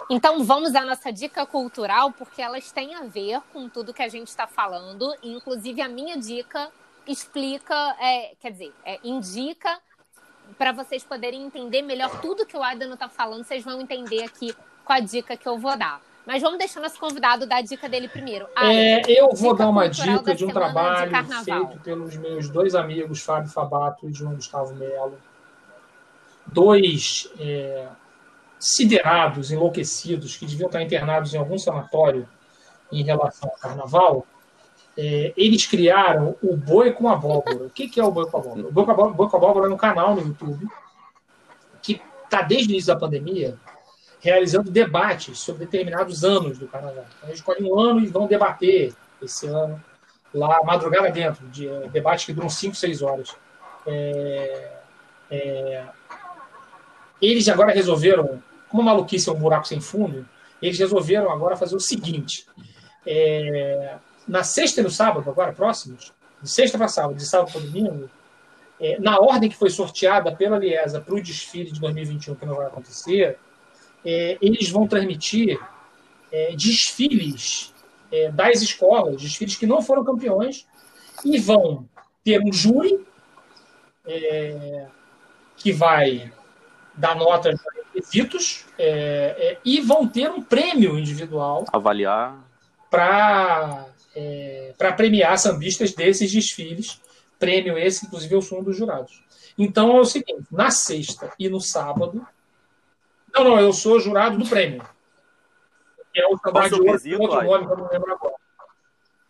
Então vamos à nossa dica cultural, porque elas têm a ver com tudo que a gente está falando. Inclusive, a minha dica explica, é, quer dizer, é, indica para vocês poderem entender melhor tudo que o Aidano está falando, vocês vão entender aqui com a dica que eu vou dar. Mas vamos deixar nosso convidado dar a dica dele primeiro. é, eu vou dar uma dica de um trabalho de feito pelos meus dois amigos, Fábio Fabato e João Gustavo Melo. Dois é, siderados, enlouquecidos, que deviam estar internados em algum sanatório em relação ao carnaval. É, eles criaram o Boi com Abóbora. O que, que é o Boi com Abóbora? O Boi com Abóbora, Boi com Abóbora é um canal no YouTube que está desde o início da pandemia realizando debates sobre determinados anos do carnaval. Então, eles escolhem um ano e vão debater esse ano, lá, madrugada dentro, de é, debates que duram 5, 6 horas. É, é, eles agora resolveram, como maluquice é um buraco sem fundo, eles resolveram agora fazer o seguinte: é, na sexta e no sábado, agora próximos, de sexta para sábado, de sábado para domingo, é, na ordem que foi sorteada pela Liesa para o desfile de 2021, que não vai acontecer, é, eles vão transmitir é, desfiles é, das escolas, desfiles que não foram campeões, e vão ter um júri é, que vai dar notas requisitos é, é, e vão ter um prêmio individual avaliar. para para premiar sambistas desses desfiles. Prêmio esse inclusive eu sou um dos jurados. Então é o seguinte na sexta e no sábado não, não, eu sou jurado do prêmio. Que é o Sambá de outro nome que eu não lembro agora.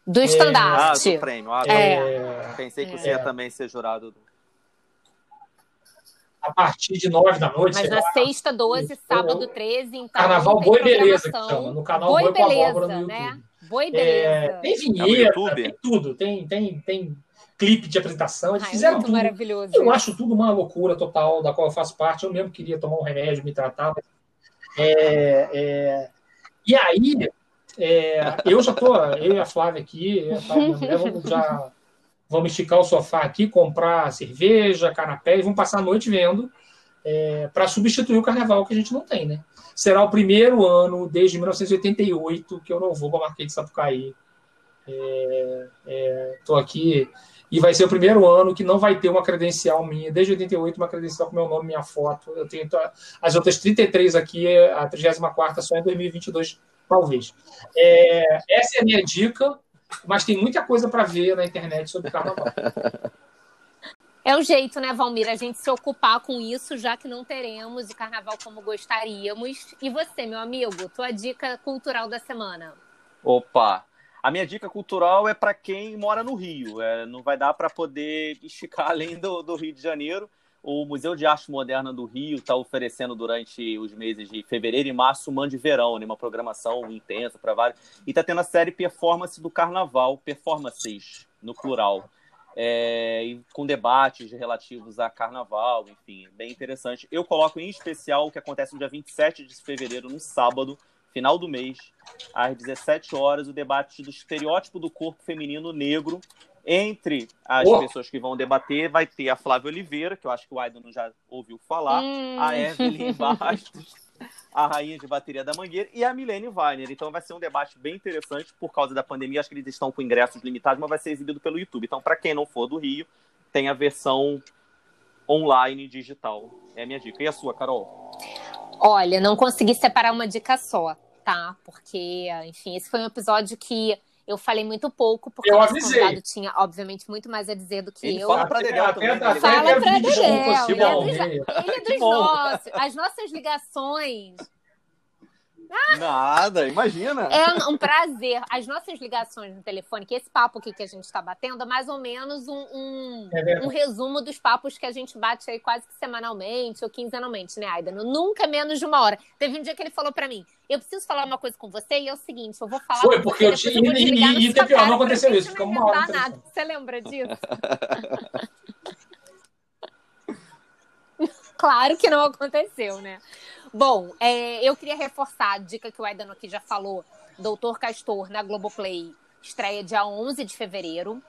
Do é... estandarte. Ah, do prêmio. Ah, é... Pensei que você ia também ser jurado do... A partir de nove da noite. Mas na lá, sexta, 12, sábado, 13, então. Carnaval Boi Beleza, que chama. No canal Boi, Boi Beleza, com a no né? Boi Beleza. É, tem vinheta, é tem tudo. Tem, tem, tem clipe de apresentação. Eles Ai, fizeram tudo. Maravilhoso. Eu acho tudo uma loucura total, da qual eu faço parte. Eu mesmo queria tomar um remédio, me tratar. É, é... E aí, é... eu já tô, eu e a Flávia aqui, a vamos já vamos esticar o sofá aqui, comprar cerveja, canapé e vamos passar a noite vendo é, para substituir o carnaval que a gente não tem, né? Será o primeiro ano desde 1988 que eu não vou para Marquês de Sapucaí. Estou é, aqui e vai ser o primeiro ano que não vai ter uma credencial minha, desde 88, uma credencial com meu nome, minha foto. Eu tenho as outras 33 aqui, a 34 só em 2022, talvez. É, essa é a minha dica, mas tem muita coisa para ver na internet sobre carnaval. <laughs> É o jeito, né, Valmir, a gente se ocupar com isso, já que não teremos o carnaval como gostaríamos. E você, meu amigo, tua dica cultural da semana? Opa! A minha dica cultural é para quem mora no Rio. É, não vai dar para poder <laughs> esticar além do, do, Rio de Janeiro. O Museu de Arte Moderna do Rio está oferecendo durante os meses de fevereiro e março uma de verão, né, uma programação intensa para vários. E está tendo a série Performance do Carnaval, Performances, no plural. É, com debates relativos a carnaval, enfim, bem interessante. Eu coloco em especial o que acontece no dia 27 de fevereiro, no sábado, final do mês, às 17 horas, o debate do estereótipo do corpo feminino negro. Entre as oh. pessoas que vão debater, vai ter a Flávia Oliveira, que eu acho que o Aidan já ouviu falar, hum. a Evelyn <laughs> Bastos, a rainha de bateria da Mangueira, e a Milene Weiner. Então vai ser um debate bem interessante por causa da pandemia. Acho que eles estão com ingressos limitados, mas vai ser exibido pelo YouTube. Então, para quem não for do Rio, tem a versão online digital. É a minha dica. E a sua, Carol? Olha, não consegui separar uma dica só tá? Porque, enfim, esse foi um episódio que eu falei muito pouco, porque eu o convidado tinha, obviamente, muito mais a dizer do que ele eu. Fala pra Dedel. Fala pra Dedel. Ele é dos nossos. As nossas ligações Nada, imagina. É um prazer. As nossas ligações no telefone, que esse papo aqui que a gente está batendo, é mais ou menos um, um, é um, resumo dos papos que a gente bate aí quase que semanalmente ou quinzenalmente, né, Aida? Nunca menos de uma hora. Teve um dia que ele falou para mim: eu preciso falar uma coisa com você e é o seguinte, eu vou falar. Foi, porque eu tinha. E, e, e pior, não aconteceu isso. Ficou uma hora. Nada. Você lembra disso? <laughs> claro que não aconteceu, né? Bom, é, eu queria reforçar a dica que o Aidano aqui já falou, Doutor Castor na Globoplay, estreia dia 11 de fevereiro.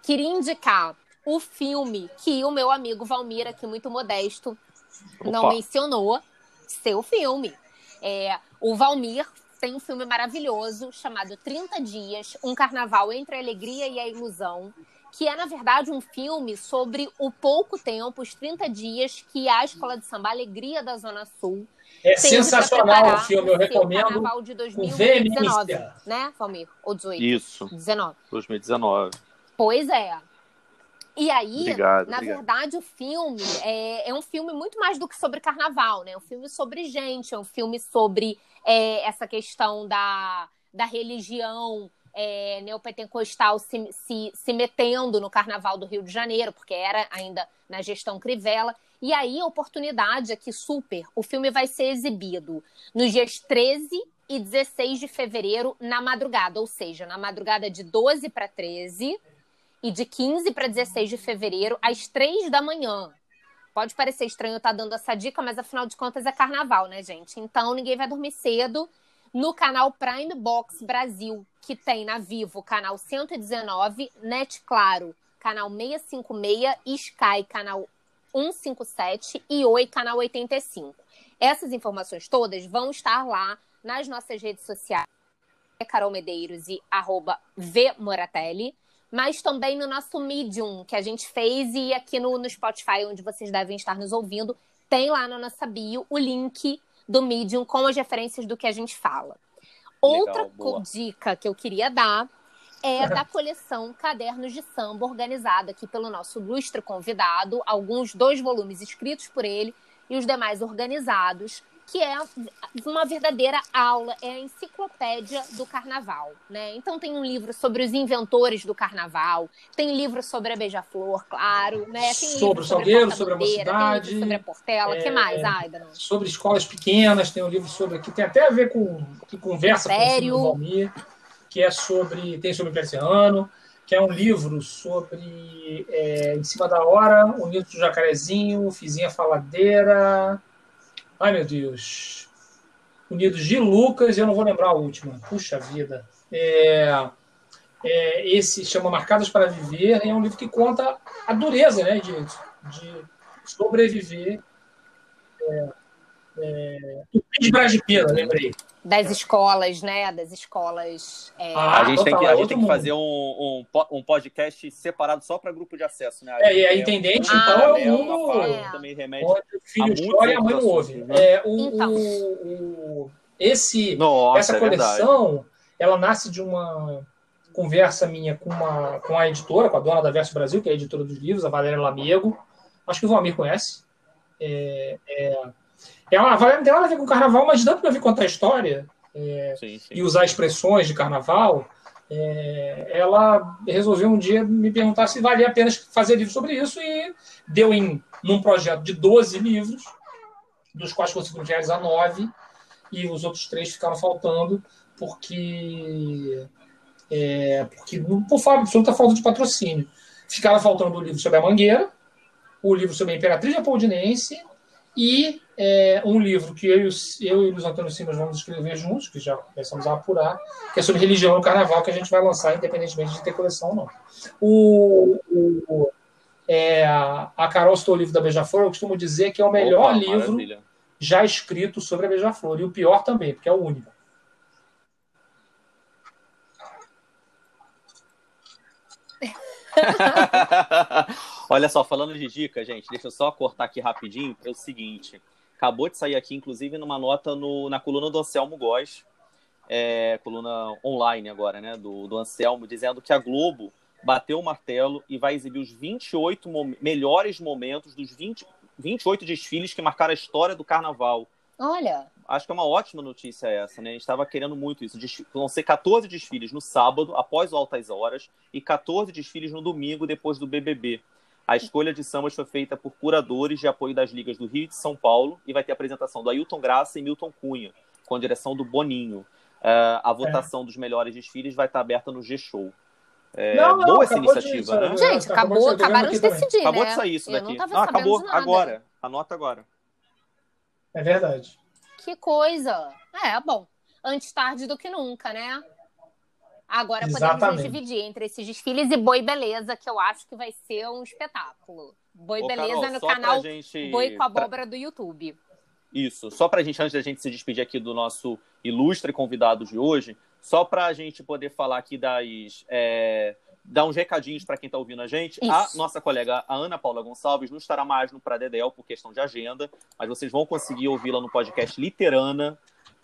Queria indicar o filme que o meu amigo Valmir, aqui muito modesto, Opa. não mencionou, seu filme. É, o Valmir tem um filme maravilhoso chamado 30 Dias, um carnaval entre a alegria e a ilusão, que é, na verdade, um filme sobre o pouco tempo, os 30 dias que a Escola de Samba Alegria da Zona Sul É sensacional o filme, eu recomendo. Carnaval de 2019, né, Valmir? Ou 18? Isso. 19. 2019. Pois é. E aí, obrigado, na obrigado. verdade, o filme é, é, um filme muito mais do que sobre carnaval, né? É um filme sobre gente, é um filme sobre é, essa questão da, da religião é, neopentecostal se, se, se metendo no carnaval do Rio de Janeiro, porque era ainda na gestão Crivella. E aí, a oportunidade aqui super, o filme vai ser exibido nos dias 13 e 16 de fevereiro na madrugada, ou seja, na madrugada de 12 para 13 e de 15 para 16 de fevereiro, às 3 da manhã. Pode parecer estranho eu estar dando essa dica, mas afinal de contas é carnaval, né, gente? Então ninguém vai dormir cedo no canal Prime Box Brasil, que tem na Vivo canal 119, Net Claro canal 656, Sky canal 157 e Oi canal 85. Essas informações todas vão estar lá nas nossas redes sociais, Carol Medeiros e arroba Vmoratelli mas também no nosso Medium, que a gente fez, e aqui no, no Spotify, onde vocês devem estar nos ouvindo, tem lá na nossa bio o link do Medium com as referências do que a gente fala. Outra boa. dica que eu queria dar é da coleção Cadernos de Samba, organizada aqui pelo nosso ilustre convidado, alguns dois volumes escritos por ele e os demais organizados que é uma verdadeira aula, é a enciclopédia do carnaval, né? Então tem um livro sobre os inventores do carnaval, tem livro sobre a beija-flor, claro, né? Tem sobre o Salgueiro, sobre a mocidade, tem sobre a Portela, o é, que mais, Aida? Sobre escolas pequenas, tem um livro sobre que tem até a ver com que conversa Sério? com o Valmir, que é sobre tem sobre o Persiano, que é um livro sobre é, em cima da hora, o Nito do Jacarezinho, Fizinha Faladeira, Ai, meu Deus. Unidos de Lucas, eu não vou lembrar a última. Puxa vida. É, é, esse chama Marcadas para Viver, é um livro que conta a dureza né, de, de sobreviver. É, é, de Brasipina, lembrei das escolas, né? Das escolas. É... Ah, a gente tem que, a gente tem que fazer um, um, um podcast separado só para grupo de acesso, né? É, e a intendente, é, então, é o mundo. É. Também remete o filho chora e a mãe não ouve. Né? É, o, então. o, o, esse, Nossa, essa é coleção, ela nasce de uma conversa minha com, uma, com a editora, com a dona da Verso Brasil, que é a editora dos livros, a Valéria Lamego. Acho que o Valmir conhece. É, é, ela vai, não tem nada a ver com carnaval, mas dando para vir contar a história é, sim, sim. e usar expressões de carnaval, é, ela resolveu um dia me perguntar se valia a pena fazer livro sobre isso e deu em num projeto de 12 livros, dos quais conseguimos realizar nove, e os outros três ficaram faltando porque é, porque por absoluta falta de patrocínio. Ficaram faltando o livro sobre a Mangueira, o livro sobre a Imperatriz Leopoldinense e é, um livro que eu, eu e o Luiz Antônio Simas vamos escrever juntos, que já começamos a apurar, que é sobre religião no carnaval, que a gente vai lançar independentemente de ter coleção ou não. O, o é, a Carol citou o livro da Beija-Flor, eu costumo dizer que é o melhor Opa, livro maravilha. já escrito sobre a Beija-Flor, e o pior também, porque é o único. <laughs> Olha só, falando de dica, gente, deixa eu só cortar aqui rapidinho. É o seguinte: acabou de sair aqui, inclusive, numa nota no, na coluna do Anselmo Góes, é, coluna online agora, né, do, do Anselmo, dizendo que a Globo bateu o martelo e vai exibir os 28 mom melhores momentos dos 20, 28 desfiles que marcaram a história do carnaval. Olha. Acho que é uma ótima notícia essa, né? A gente estava querendo muito isso. Vão ser 14 desfiles no sábado, após o Altas Horas, e 14 desfiles no domingo, depois do BBB. A escolha de sambas foi feita por curadores de apoio das ligas do Rio e de São Paulo e vai ter a apresentação do Ailton Graça e Milton Cunha, com a direção do Boninho. Uh, a votação é. dos melhores desfiles vai estar aberta no G-Show. É, não, não, boa essa iniciativa, né? Gente, acabou, acabaram de decidir, né? Acabou de sair isso daqui. não, não acabou agora. Anota agora. É verdade. Que coisa. É, bom. Antes tarde do que nunca, né? Agora Exatamente. podemos nos dividir entre esses desfiles e Boi Beleza, que eu acho que vai ser um espetáculo. Boi Ô, Beleza Carol, no canal gente... Boi com Abóbora do YouTube. Isso. Só para a gente, antes da gente se despedir aqui do nosso ilustre convidado de hoje, só para a gente poder falar aqui das, é, dar uns recadinhos para quem está ouvindo a gente. Isso. A nossa colega a Ana Paula Gonçalves não estará mais no Pradedel por questão de agenda, mas vocês vão conseguir ouvi-la no podcast Literana,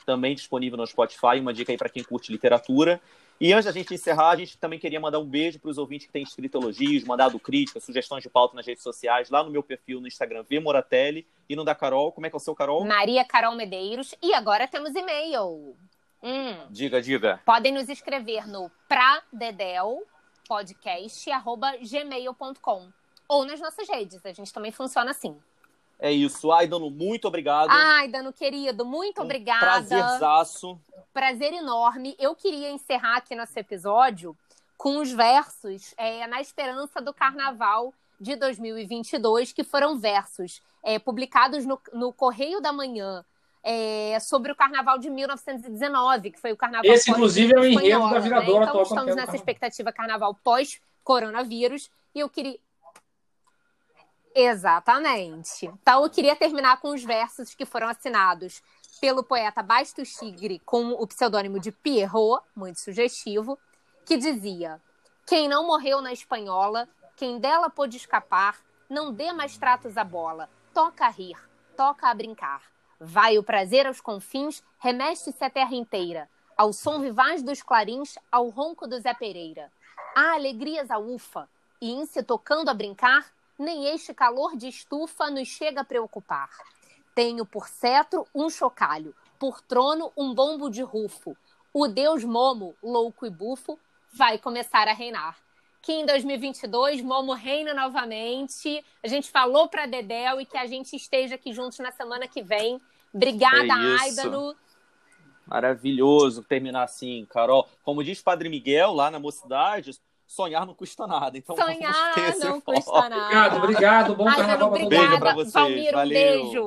também disponível no Spotify. Uma dica aí para quem curte literatura. E antes da gente encerrar, a gente também queria mandar um beijo para os ouvintes que têm escrito elogios, mandado críticas, sugestões de pauta nas redes sociais, lá no meu perfil no Instagram, V Moratelli, e no da Carol. Como é que é o seu, Carol? Maria Carol Medeiros. E agora temos e-mail. Hum. Diga, diga. Podem nos escrever no pradedel podcast@gmail.com ou nas nossas redes. A gente também funciona assim. É isso. Ai, Dano, muito obrigado. Ai, Dano, querido, muito um obrigada. Prazerzaço. Prazer enorme. Eu queria encerrar aqui nosso episódio com os versos é, na esperança do carnaval de 2022, que foram versos é, publicados no, no Correio da Manhã é, sobre o carnaval de 1919, que foi o carnaval Esse, inclusive, é o enredo da viradora né? Então, estamos nessa expectativa carnaval pós-coronavírus. E eu queria. Exatamente. Então, eu queria terminar com os versos que foram assinados pelo poeta Bastos Tigre com o pseudônimo de Pierrot, muito sugestivo, que dizia: Quem não morreu na espanhola, quem dela pôde escapar, não dê mais tratos à bola, toca a rir, toca a brincar. Vai o prazer aos confins, remeste-se a terra inteira, ao som vivaz dos clarins, ao ronco do Zé Pereira. Há alegrias a ufa, e em se tocando a brincar, nem este calor de estufa nos chega a preocupar. Tenho por cetro um chocalho, por trono um bombo de rufo. O deus Momo, louco e bufo, vai começar a reinar que em 2022 Momo reina novamente. A gente falou para Dedel e que a gente esteja aqui juntos na semana que vem. Obrigada, é Aidano. Maravilhoso terminar assim, Carol. Como diz Padre Miguel lá na mocidade, sonhar não custa nada. Então sonhar não custa nada. Obrigado, obrigado. Bom carnaval. Beijo para vocês. Valmir, um Valeu. beijo.